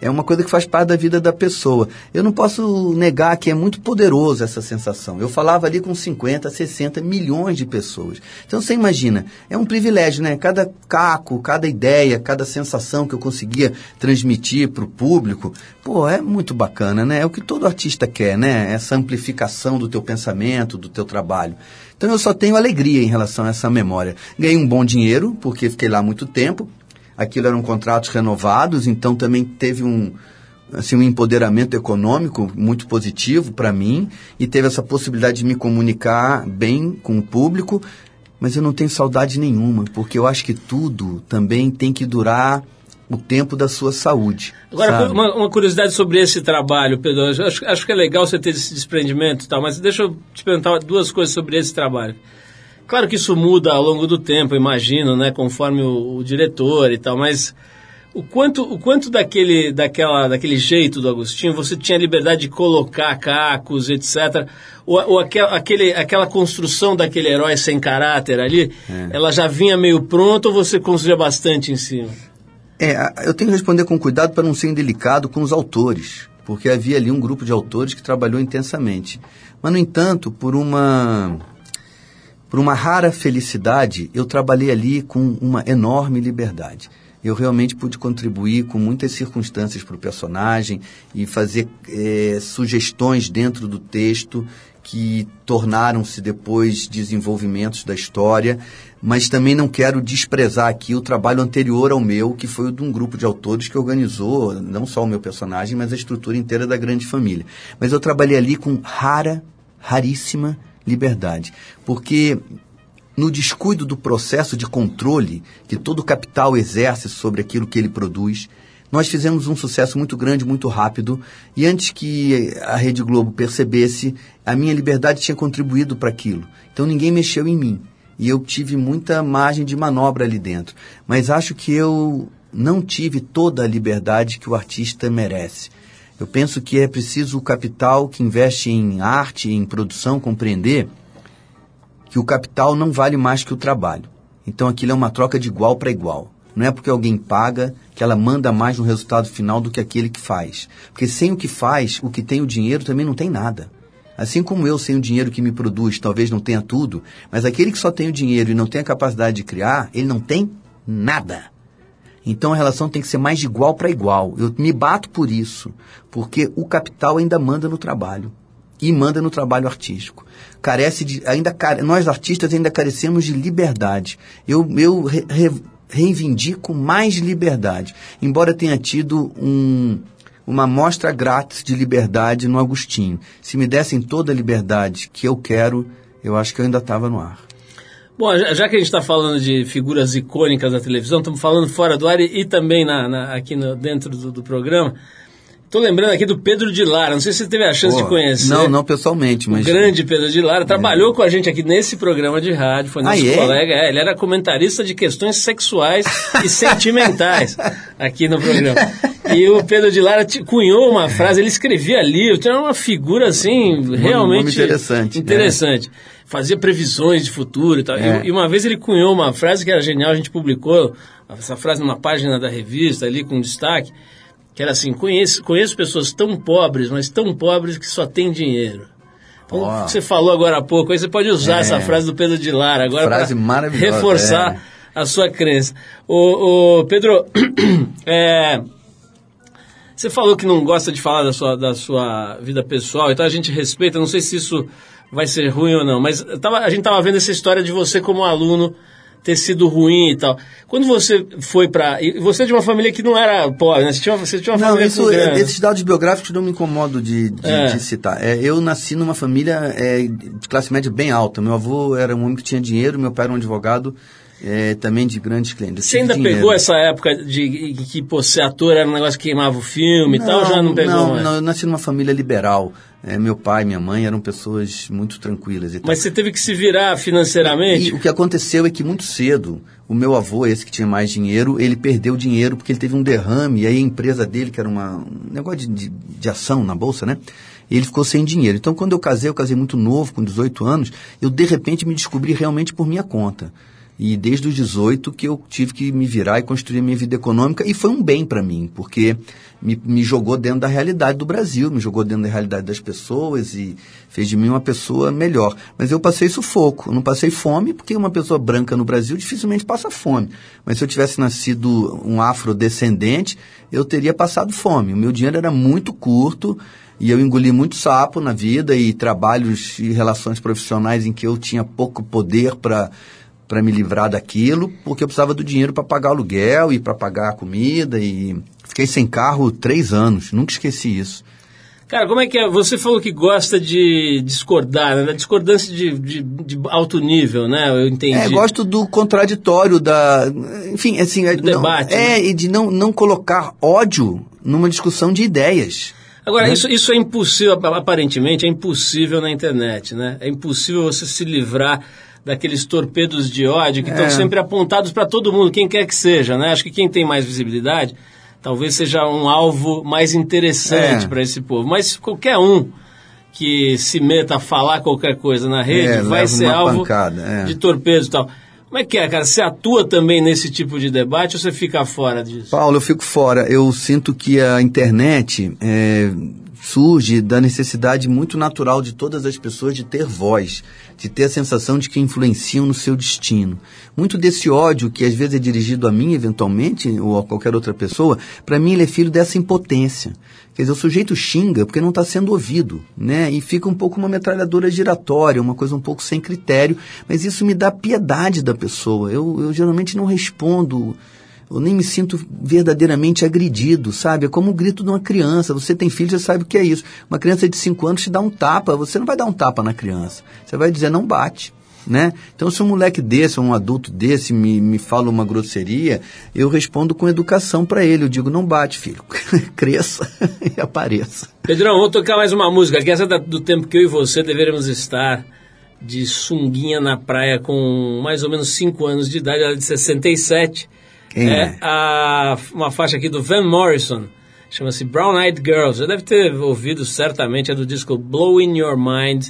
É uma coisa que faz parte da vida da pessoa. Eu não posso negar que é muito poderoso essa sensação. Eu falava ali com 50, 60 milhões de pessoas. Então você imagina, é um privilégio, né? Cada caco, cada ideia, cada sensação que eu conseguia transmitir para o público, pô, é muito bacana, né? É o que todo artista quer, né? Essa amplificação do teu pensamento, do teu trabalho. Então eu só tenho alegria em relação a essa memória. Ganhei um bom dinheiro, porque fiquei lá muito tempo aquilo eram contratos renovados, então também teve um assim um empoderamento econômico muito positivo para mim e teve essa possibilidade de me comunicar bem com o público, mas eu não tenho saudade nenhuma, porque eu acho que tudo também tem que durar o tempo da sua saúde. Agora, uma, uma curiosidade sobre esse trabalho, Pedro. Acho, acho que é legal você ter esse desprendimento e tal, mas deixa eu te perguntar duas coisas sobre esse trabalho. Claro que isso muda ao longo do tempo, imagino, né, conforme o, o diretor e tal, mas o quanto, o quanto daquele, daquela, daquele jeito do Agostinho você tinha liberdade de colocar cacos, etc. Ou, ou aquel, aquele, aquela construção daquele herói sem caráter ali, ela já vinha meio pronta ou você construía bastante em cima? É, eu tenho que responder com cuidado para não ser indelicado com os autores, porque havia ali um grupo de autores que trabalhou intensamente. Mas, no entanto, por uma por uma rara felicidade, eu trabalhei ali com uma enorme liberdade. Eu realmente pude contribuir com muitas circunstâncias para o personagem e fazer eh, sugestões dentro do texto que tornaram-se depois desenvolvimentos da história, mas também não quero desprezar aqui o trabalho anterior ao meu, que foi o de um grupo de autores que organizou não só o meu personagem, mas a estrutura inteira da grande família. Mas eu trabalhei ali com rara, raríssima liberdade, porque no descuido do processo de controle que todo capital exerce sobre aquilo que ele produz, nós fizemos um sucesso muito grande, muito rápido, e antes que a Rede Globo percebesse, a minha liberdade tinha contribuído para aquilo. Então ninguém mexeu em mim. E eu tive muita margem de manobra ali dentro. Mas acho que eu não tive toda a liberdade que o artista merece. Eu penso que é preciso o capital que investe em arte, em produção, compreender que o capital não vale mais que o trabalho. Então aquilo é uma troca de igual para igual. Não é porque alguém paga que ela manda mais no resultado final do que aquele que faz. Porque sem o que faz, o que tem o dinheiro também não tem nada. Assim como eu, sem o dinheiro que me produz, talvez não tenha tudo, mas aquele que só tem o dinheiro e não tem a capacidade de criar, ele não tem nada. Então a relação tem que ser mais de igual para igual. Eu me bato por isso, porque o capital ainda manda no trabalho e manda no trabalho artístico. Carece de ainda nós artistas ainda carecemos de liberdade. Eu eu re, re, reivindico mais liberdade, embora tenha tido um uma mostra grátis de liberdade no Agostinho. Se me dessem toda a liberdade que eu quero, eu acho que eu ainda estava no ar. Bom, já que a gente está falando de figuras icônicas da televisão, estamos falando fora do ar e, e também na, na, aqui no, dentro do, do programa. Estou lembrando aqui do Pedro de Lara, não sei se você teve a chance Pô, de conhecer. Não, não pessoalmente, mas. O grande Pedro de Lara trabalhou é. com a gente aqui nesse programa de rádio, foi nosso ah, é? colega. É, ele era comentarista de questões sexuais e sentimentais aqui no programa. E o Pedro de Lara cunhou uma frase, ele escrevia livro, tinha uma figura assim, realmente. interessante. Interessante. É. Fazia previsões de futuro e tal. É. E, e uma vez ele cunhou uma frase que era genial, a gente publicou essa frase numa página da revista ali com destaque que era assim, conheço, conheço pessoas tão pobres, mas tão pobres que só têm dinheiro. Então, oh. você falou agora há pouco, aí você pode usar é. essa frase do Pedro de Lara agora para reforçar é. a sua crença. O, o Pedro, é, você falou que não gosta de falar da sua, da sua vida pessoal, então a gente respeita, não sei se isso vai ser ruim ou não, mas tava, a gente estava vendo essa história de você como aluno ter sido ruim e tal. Quando você foi para você é de uma família que não era pobre, né? Você tinha, você tinha uma não, família isso, grande. esses dados biográficos não me incomodo de, de, é. de citar. É, eu nasci numa família é, de classe média bem alta. Meu avô era um homem que tinha dinheiro, meu pai era um advogado. É, também de grandes clientes. Você ainda dinheiro. pegou essa época de que pô, ser ator era um negócio que queimava o filme não, e tal, já não pegou não, mais? Não, eu nasci numa família liberal. É, meu pai e minha mãe eram pessoas muito tranquilas. E tal. Mas você teve que se virar financeiramente? E, o que aconteceu é que muito cedo, o meu avô, esse que tinha mais dinheiro, ele perdeu dinheiro porque ele teve um derrame, e aí a empresa dele, que era uma, um negócio de, de, de ação na bolsa, né? ele ficou sem dinheiro. Então, quando eu casei, eu casei muito novo, com 18 anos, eu de repente me descobri realmente por minha conta. E desde os 18 que eu tive que me virar e construir a minha vida econômica, e foi um bem para mim, porque me, me, jogou dentro da realidade do Brasil, me jogou dentro da realidade das pessoas e fez de mim uma pessoa melhor. Mas eu passei sufoco, eu não passei fome, porque uma pessoa branca no Brasil dificilmente passa fome. Mas se eu tivesse nascido um afrodescendente, eu teria passado fome. O meu dinheiro era muito curto, e eu engoli muito sapo na vida e trabalhos e relações profissionais em que eu tinha pouco poder para para me livrar daquilo, porque eu precisava do dinheiro para pagar aluguel e para pagar a comida e fiquei sem carro três anos, nunca esqueci isso. Cara, como é que é? Você falou que gosta de discordar, né? Da discordância de, de, de, alto nível, né? Eu entendi. É, gosto do contraditório, da. Enfim, assim. É, do não, debate. É, né? e de não, não colocar ódio numa discussão de ideias. Agora, né? isso, isso é impossível, aparentemente, é impossível na internet, né? É impossível você se livrar daqueles torpedos de ódio que estão é. sempre apontados para todo mundo, quem quer que seja, né? Acho que quem tem mais visibilidade talvez seja um alvo mais interessante é. para esse povo. Mas qualquer um que se meta a falar qualquer coisa na rede é, vai ser alvo pancada, é. de torpedos e tal. Como é que é, cara? Você atua também nesse tipo de debate ou você fica fora disso? Paulo, eu fico fora. Eu sinto que a internet é, surge da necessidade muito natural de todas as pessoas de ter voz, de ter a sensação de que influenciam no seu destino. Muito desse ódio, que às vezes é dirigido a mim, eventualmente, ou a qualquer outra pessoa, para mim ele é filho dessa impotência. Quer dizer, o sujeito xinga porque não está sendo ouvido, né? E fica um pouco uma metralhadora giratória, uma coisa um pouco sem critério, mas isso me dá piedade da pessoa. Eu, eu geralmente não respondo eu nem me sinto verdadeiramente agredido, sabe? É como o grito de uma criança. Você tem filho, você sabe o que é isso. Uma criança de 5 anos te dá um tapa, você não vai dar um tapa na criança. Você vai dizer, não bate. Né? Então, se um moleque desse, um adulto desse, me, me fala uma grosseria, eu respondo com educação para ele. Eu digo, não bate, filho. Cresça e apareça. Pedrão, vamos tocar mais uma música, que essa é do tempo que eu e você deveríamos estar de sunguinha na praia com mais ou menos 5 anos de idade, ela é de 67. Quem é, é? A, uma faixa aqui do Van Morrison, chama-se Brown Eyed Girls. Já deve ter ouvido certamente, é do disco Blowing Your Mind,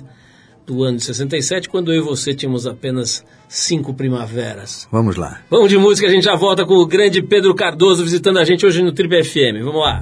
do ano de 67, quando eu e você tínhamos apenas cinco primaveras. Vamos lá. Vamos de música, a gente já volta com o grande Pedro Cardoso visitando a gente hoje no Trip FM. Vamos lá.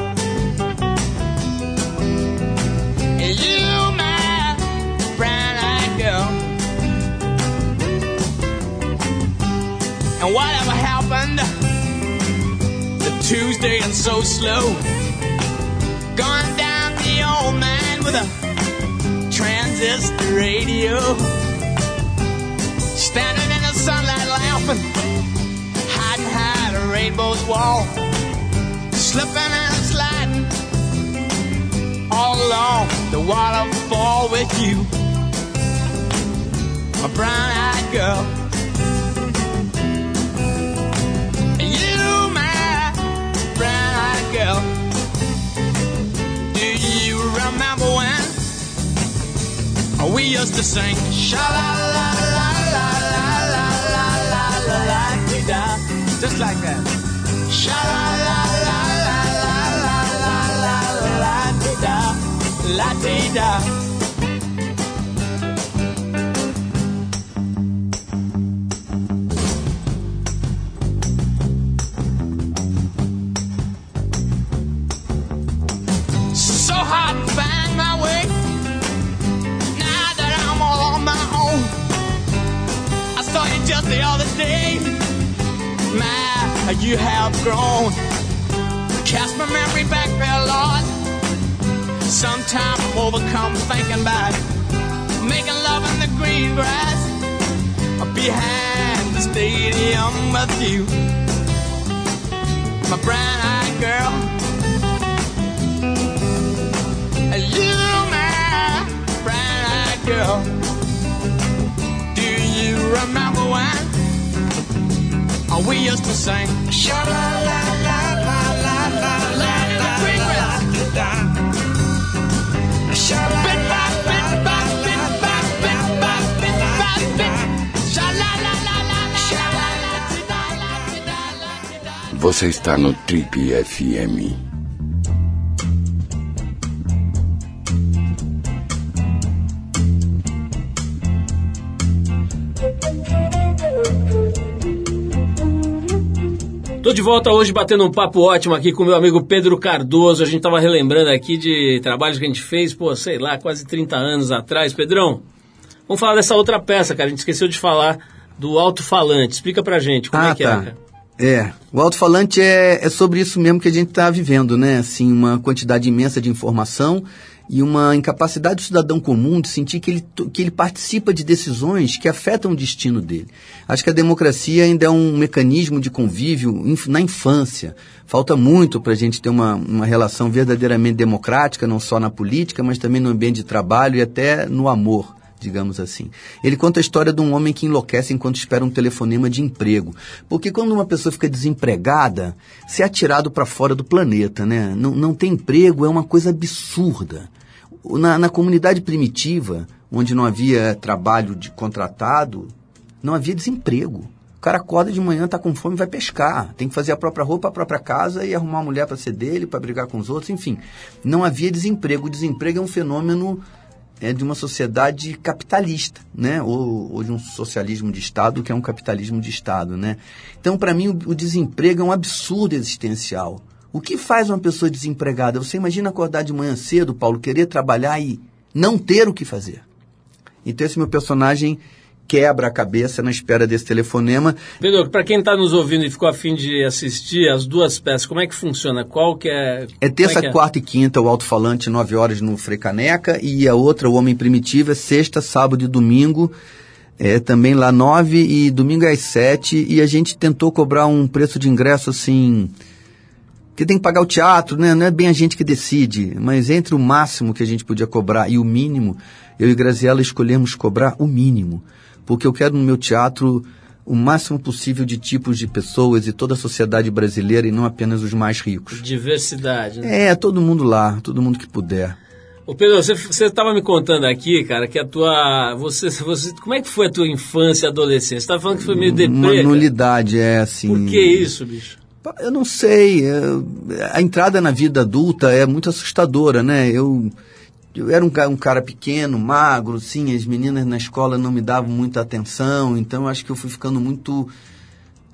And whatever happened to Tuesday and so slow? Gone down the old man with a transistor radio. Standing in the sunlight laughing, hiding behind a rainbow's wall. Slipping and sliding all along the waterfall with you, my brown-eyed girl. We used to sing sha la la la la la la la la la la da just like that. Sha la la la la la la la la la da la dee da. Just the other day. My, you have grown. Cast my memory back there, Lord. Sometimes I'm overcome thinking about making love in the green grass behind the stadium with you, my brown-eyed girl. You, my brown-eyed girl. Remember when we used to sing? Sha la la la la la la la la la la. Você está no Trip FM. De volta hoje batendo um papo ótimo aqui com meu amigo Pedro Cardoso. A gente tava relembrando aqui de trabalhos que a gente fez, pô, sei lá, quase 30 anos atrás. Pedrão, vamos falar dessa outra peça, cara. A gente esqueceu de falar do alto-falante. Explica pra gente como é que é, cara. É, o alto-falante é, é sobre isso mesmo que a gente está vivendo, né? Assim, uma quantidade imensa de informação e uma incapacidade do cidadão comum de sentir que ele, que ele participa de decisões que afetam o destino dele. Acho que a democracia ainda é um mecanismo de convívio na infância. Falta muito para a gente ter uma, uma relação verdadeiramente democrática, não só na política, mas também no ambiente de trabalho e até no amor digamos assim. Ele conta a história de um homem que enlouquece enquanto espera um telefonema de emprego. Porque quando uma pessoa fica desempregada, se é atirado para fora do planeta, né? Não, não tem emprego é uma coisa absurda. Na, na comunidade primitiva, onde não havia trabalho de contratado, não havia desemprego. O cara acorda de manhã, tá com fome, vai pescar. Tem que fazer a própria roupa, a própria casa e arrumar uma mulher para ser dele, para brigar com os outros, enfim. Não havia desemprego. O desemprego é um fenômeno é de uma sociedade capitalista, né? Ou, ou de um socialismo de Estado que é um capitalismo de Estado, né? Então, para mim, o, o desemprego é um absurdo existencial. O que faz uma pessoa desempregada? Você imagina acordar de manhã cedo, Paulo, querer trabalhar e não ter o que fazer. Então, esse meu personagem quebra a cabeça na espera desse telefonema. Pedro, para quem está nos ouvindo e ficou afim de assistir as duas peças, como é que funciona? Qual que é... É terça, como é é? quarta e quinta o alto-falante, 9 horas no Frecaneca, e a outra, o Homem Primitivo, é sexta, sábado e domingo, é também lá 9 e domingo é às 7, e a gente tentou cobrar um preço de ingresso assim. Que tem que pagar o teatro, né? Não é bem a gente que decide, mas entre o máximo que a gente podia cobrar e o mínimo, eu e Graziella escolhemos cobrar o mínimo, porque eu quero no meu teatro o máximo possível de tipos de pessoas e toda a sociedade brasileira e não apenas os mais ricos. Diversidade, né? É, todo mundo lá, todo mundo que puder. Ô Pedro, você, estava me contando aqui, cara, que a tua... Você, você, como é que foi a tua infância e adolescência? Você estava falando que foi meio deprê, Uma nulidade, é assim. Por que isso, bicho? Eu não sei. A entrada na vida adulta é muito assustadora, né? Eu, eu era um, ca- um cara pequeno, magro, sim, as meninas na escola não me davam muita atenção, então acho que eu fui ficando muito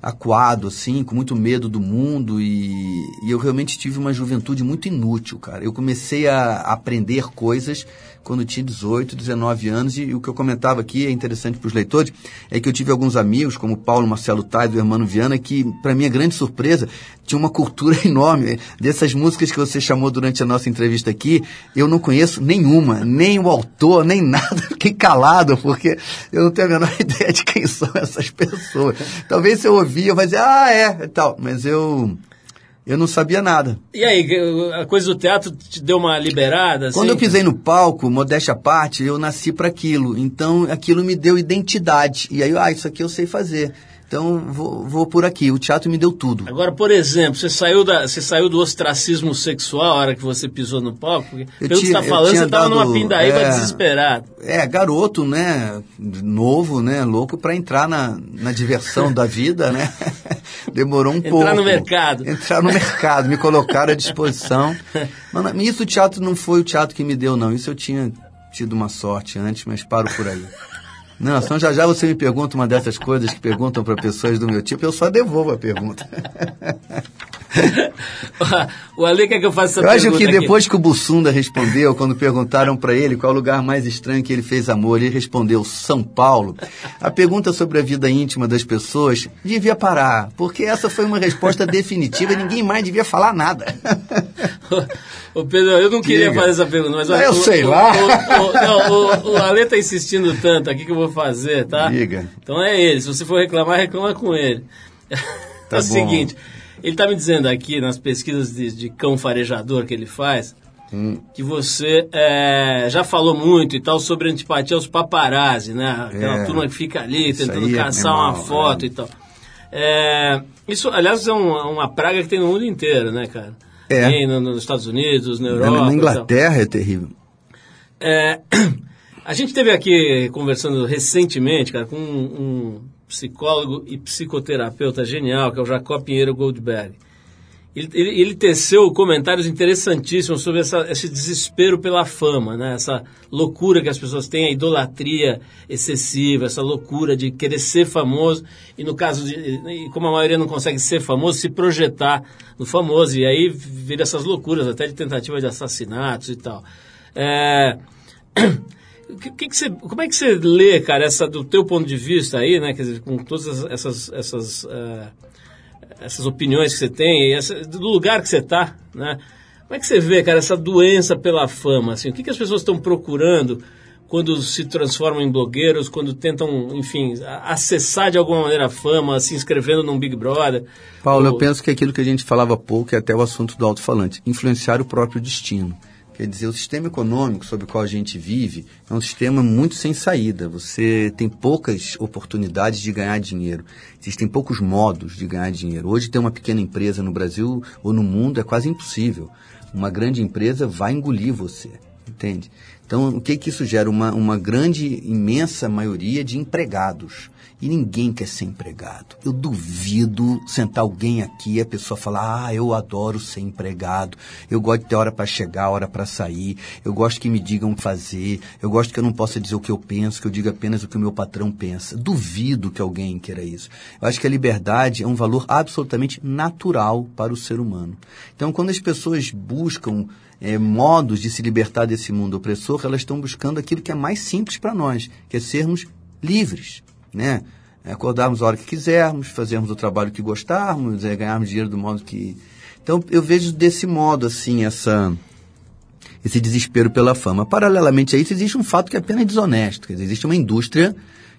acuado, assim, com muito medo do mundo e, e eu realmente tive uma juventude muito inútil, cara. Eu comecei a aprender coisas quando tinha 18, 19 anos e, o que eu comentava aqui é interessante para os leitores é que eu tive alguns amigos como Paulo Marcelo Tais, do Hermano Viana, que para minha grande surpresa tinha uma cultura enorme dessas músicas que você chamou durante a nossa entrevista aqui. Eu não conheço nenhuma, nem o autor, nem nada. Fiquei calado porque eu não tenho a menor ideia de quem são essas pessoas. Talvez se eu ouvir eu vai dizer ah é e tal, mas eu eu não sabia nada. E aí, a coisa do teatro te deu uma liberada? Assim? Quando eu pisei no palco, modéstia à parte, eu nasci para aquilo. Então, aquilo me deu identidade. E aí, ah, isso aqui eu sei fazer. Então, vou, vou por aqui. O teatro me deu tudo. Agora, por exemplo, você saiu, da, você saiu do ostracismo sexual a hora que você pisou no palco? Porque, Eu pelo que você tinha- está falando, tinha você estava numa pindaíba é. desesperado. É, garoto, né? Novo, né? Louco para entrar na, na diversão da vida, né? Demorou um Entrar pouco. no mercado. Entrar no mercado, me colocaram à disposição. Mas isso o teatro não foi o teatro que me deu, não. Isso eu tinha tido uma sorte antes, mas paro por aí. Não, senão já já você me pergunta uma dessas coisas que perguntam para pessoas do meu tipo, eu só devolvo a pergunta. o Ale quer que eu faça essa Eu acho pergunta que aqui. depois que o Bussunda respondeu, quando perguntaram para ele qual é o lugar mais estranho que ele fez amor, ele respondeu São Paulo. A pergunta sobre a vida íntima das pessoas devia parar, porque essa foi uma resposta definitiva ninguém mais devia falar nada. Ô Pedro, eu não queria Diga. fazer essa pergunta, mas... Ah, eu o, sei o, lá. O, o, o Ale tá insistindo tanto aqui que eu vou fazer, tá? Diga. Então é ele, se você for reclamar, reclama com ele. Tá é o bom. seguinte, ele tá me dizendo aqui, nas pesquisas de, de cão farejador que ele faz, Hum. que você é, já falou muito e tal sobre antipatia aos paparazzi, né? Aquela É. turma que fica ali tentando é caçar uma animal, foto é. e tal. É, isso, aliás, é uma, uma praga que tem no mundo inteiro, né, cara? É. Tem no- nos Estados Unidos, na Europa. na. Inglaterra é terrível. É, a gente teve aqui conversando recentemente, cara, com um, um psicólogo e psicoterapeuta genial, que é o Jacob Pinheiro Goldberg. Ele, ele, ele teceu comentários interessantíssimos sobre essa, esse desespero pela fama, né? essa loucura que as pessoas têm, a idolatria excessiva, essa loucura de querer ser famoso e, no caso de, como a maioria não consegue ser famoso, se projetar no famoso. E aí vira essas loucuras, até de tentativa de assassinatos e tal. É, que, que que você, como é que você lê, cara, essa do teu ponto de vista aí, né? Quer dizer, com todas essas, essas, eh, essas opiniões que você tem, essa, do lugar que você está, né? Como é que você vê, cara, essa doença pela fama? Assim, o que, que as pessoas estão procurando quando se transformam em blogueiros, quando tentam, enfim, acessar de alguma maneira a fama, se inscrevendo num Big Brother? Paulo, Ou- eu penso que aquilo que a gente falava pouco é até o assunto do alto-falante, influenciar o próprio destino. Quer dizer, o sistema econômico sobre o qual a gente vive é um sistema muito sem saída. Você tem poucas oportunidades de ganhar dinheiro. Existem poucos modos de ganhar dinheiro. Hoje ter uma pequena empresa no Brasil ou no mundo é quase impossível. Uma grande empresa vai engolir você, entende? Então, o que que isso gera? Uma, uma grande, imensa maioria de empregados. E ninguém quer ser empregado. Eu duvido sentar alguém aqui e a pessoa falar: Ah, eu adoro ser empregado. Eu gosto de ter hora para chegar, hora para sair. Eu gosto que me digam o que fazer. Eu gosto que eu não possa dizer o que eu penso, que eu diga apenas o que o meu patrão pensa. Duvido que alguém queira isso. Eu acho que a liberdade é um valor absolutamente natural para o ser humano. Então, quando as pessoas buscam eh, modos de se libertar desse mundo opressor, elas estão buscando aquilo que é mais simples para nós, que é sermos livres, né? É Acordarmos a hora que quisermos, fazermos o trabalho que gostarmos, é, ganharmos dinheiro do modo que... Então, eu vejo desse modo, assim, essa esse desespero pela fama. Paralelamente a isso, existe um fato que é apenas desonesto. Dizer, existe uma indústria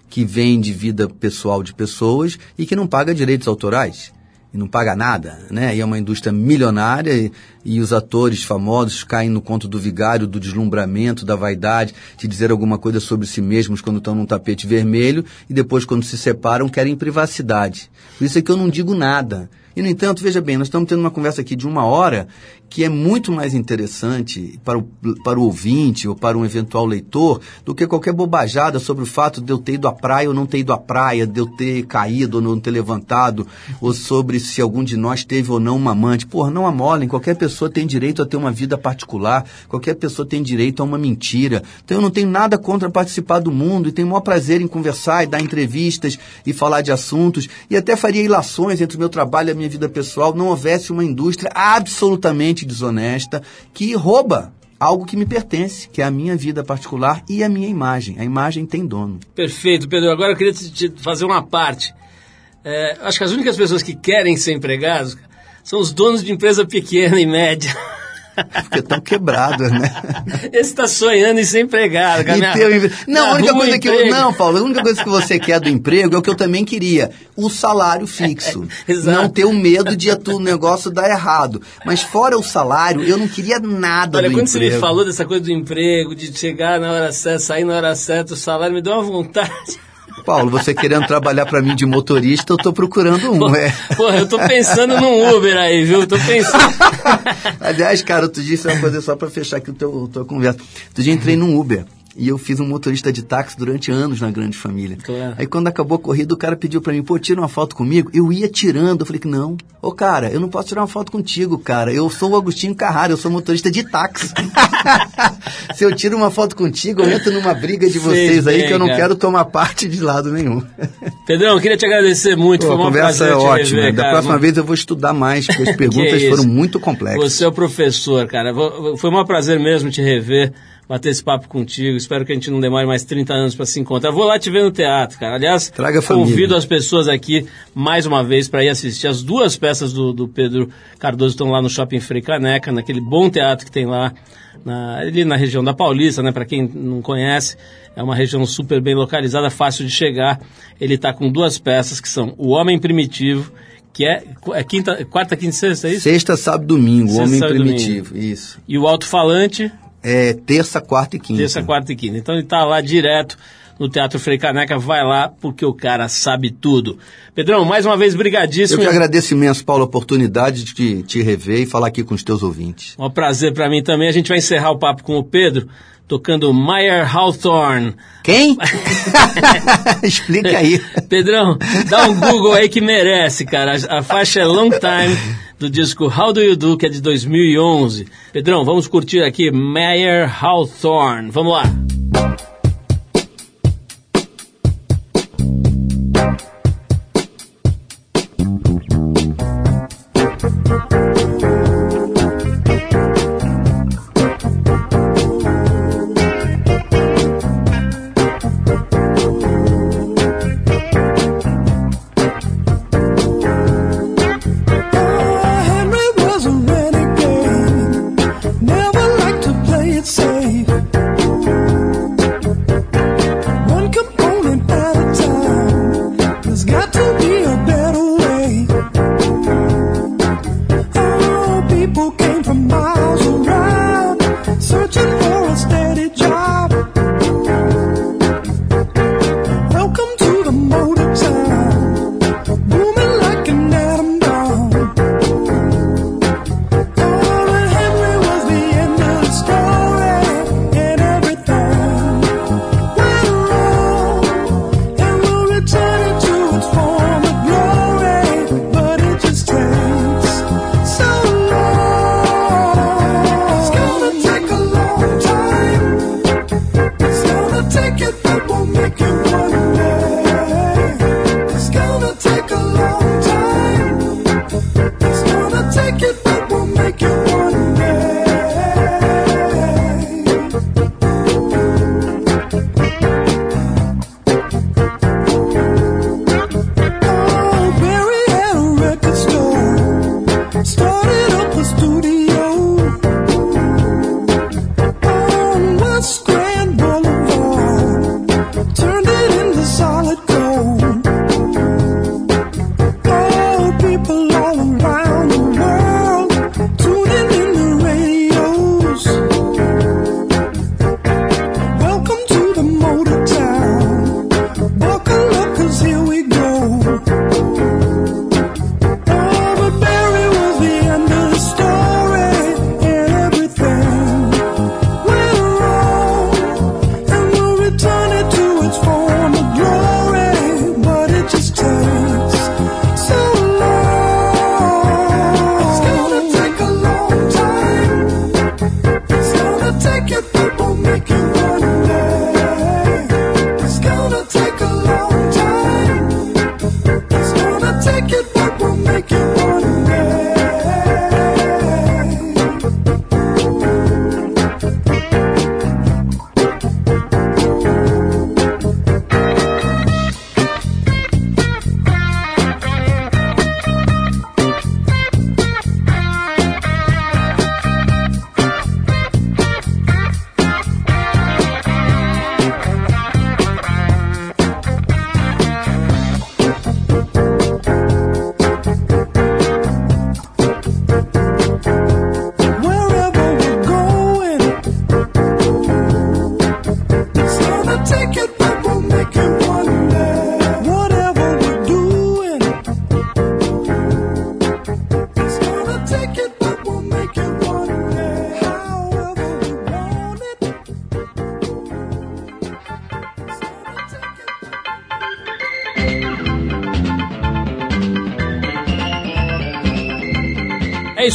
que vende vida pessoal de pessoas e que não paga direitos autorais. E não paga nada, né? E é uma indústria milionária e, e os atores famosos caem no conto do vigário, do deslumbramento, da vaidade, de dizer alguma coisa sobre si mesmos quando estão num tapete vermelho e depois, quando se separam, querem privacidade. Por isso é que eu não digo nada. E, no entanto, veja bem, nós estamos tendo uma conversa aqui de uma hora que é muito mais interessante para o, para o ouvinte ou para um eventual leitor do que qualquer bobajada sobre o fato de eu ter ido à praia ou não ter ido à praia, de eu ter caído ou não ter levantado, ou sobre se algum de nós teve ou não uma amante. Porra, não amolem, qualquer pessoa tem direito a ter uma vida particular, qualquer pessoa tem direito a uma mentira. Então eu não tenho nada contra participar do mundo e tenho o maior prazer em conversar e dar entrevistas e falar de assuntos e até faria ilações entre o meu trabalho e a minha vida pessoal não houvesse uma indústria absolutamente desonesta que rouba algo que me pertence, que é a minha vida particular e a minha imagem. A imagem tem dono. Perfeito, Pedro. Agora eu queria te fazer uma parte. É, acho que as únicas pessoas que querem ser empregados são os donos de empresa pequena e média. Porque tão quebrado, né? Esse está sonhando em ser empregado. com a E minha- ter empre- Não, a única coisa que eu. Não, Paulo, a única coisa que você quer do emprego é o que eu também queria: o salário fixo. Exato. Não ter o medo de o negócio dar errado. Mas fora o salário, eu não queria nada Olha, do quando você me falou dessa coisa do emprego, de chegar na hora certa, sair na hora certa, o salário me deu uma vontade. Paulo, você querendo trabalhar pra mim de motorista, eu tô procurando um, é. Porra, eu tô pensando num Uber aí, viu? Tô pensando. Aliás, cara, outro dia, isso é uma coisa só pra fechar aqui o teu, tua conversa. Outro dia entrei num Uber. E eu fiz um motorista de táxi durante anos na grande família. Claro. Aí quando acabou a corrida, o cara pediu pra mim, pô, tira uma foto comigo. Eu ia tirando, eu falei que não. Ô cara, eu não posso tirar uma foto contigo, cara. Eu sou o Agostinho Carrara, eu sou motorista de táxi. Se eu tiro uma foto contigo, eu entro numa briga de vocês aí bem, que eu não cara. quero tomar parte de lado nenhum. Pedrão, eu queria te agradecer muito. Pô, foi a conversa é ótima. rever, da próxima vez eu vou estudar mais, porque as perguntas isso. foram muito complexas. Você é o professor, cara. Foi um prazer mesmo te rever, bater esse papo contigo. Espero que a gente não demore mais 30 anos para se encontrar. Vou lá te ver no teatro, cara. Aliás, convido as pessoas aqui mais uma vez para ir assistir. As duas peças do, do Pedro Cardoso estão lá no Shopping Frei Caneca, naquele bom teatro que tem lá, na, ali na região da Paulista, né? Para quem não conhece, é uma região super bem localizada, fácil de chegar. Ele está com duas peças que são O Homem Primitivo, que é, é quinta, quarta, quinta e sexta, é isso? Sexta, sábado, domingo, Sexta, Homem sábado Primitivo. Isso. E o Alto-Falante, É terça, quarta e quinta. terça, quarta e quinta. Então ele tá lá direto no Teatro Frei Caneca, vai lá porque o cara sabe tudo. Pedrão, mais uma vez, Eu brigadíssimo. que agradeço imenso, Paulo, a oportunidade de te, te rever e falar aqui com os teus ouvintes. Um prazer para mim também. A gente vai encerrar o papo com o Pedro, tocando Meyer Hawthorne. Quem? Explica aí. Pedrão, dá um Google aí que merece, cara. A, a faixa é Long Time, do disco How Do You Do, que é de 2011. Pedrão, vamos curtir aqui Meyer Hawthorne. Vamos lá.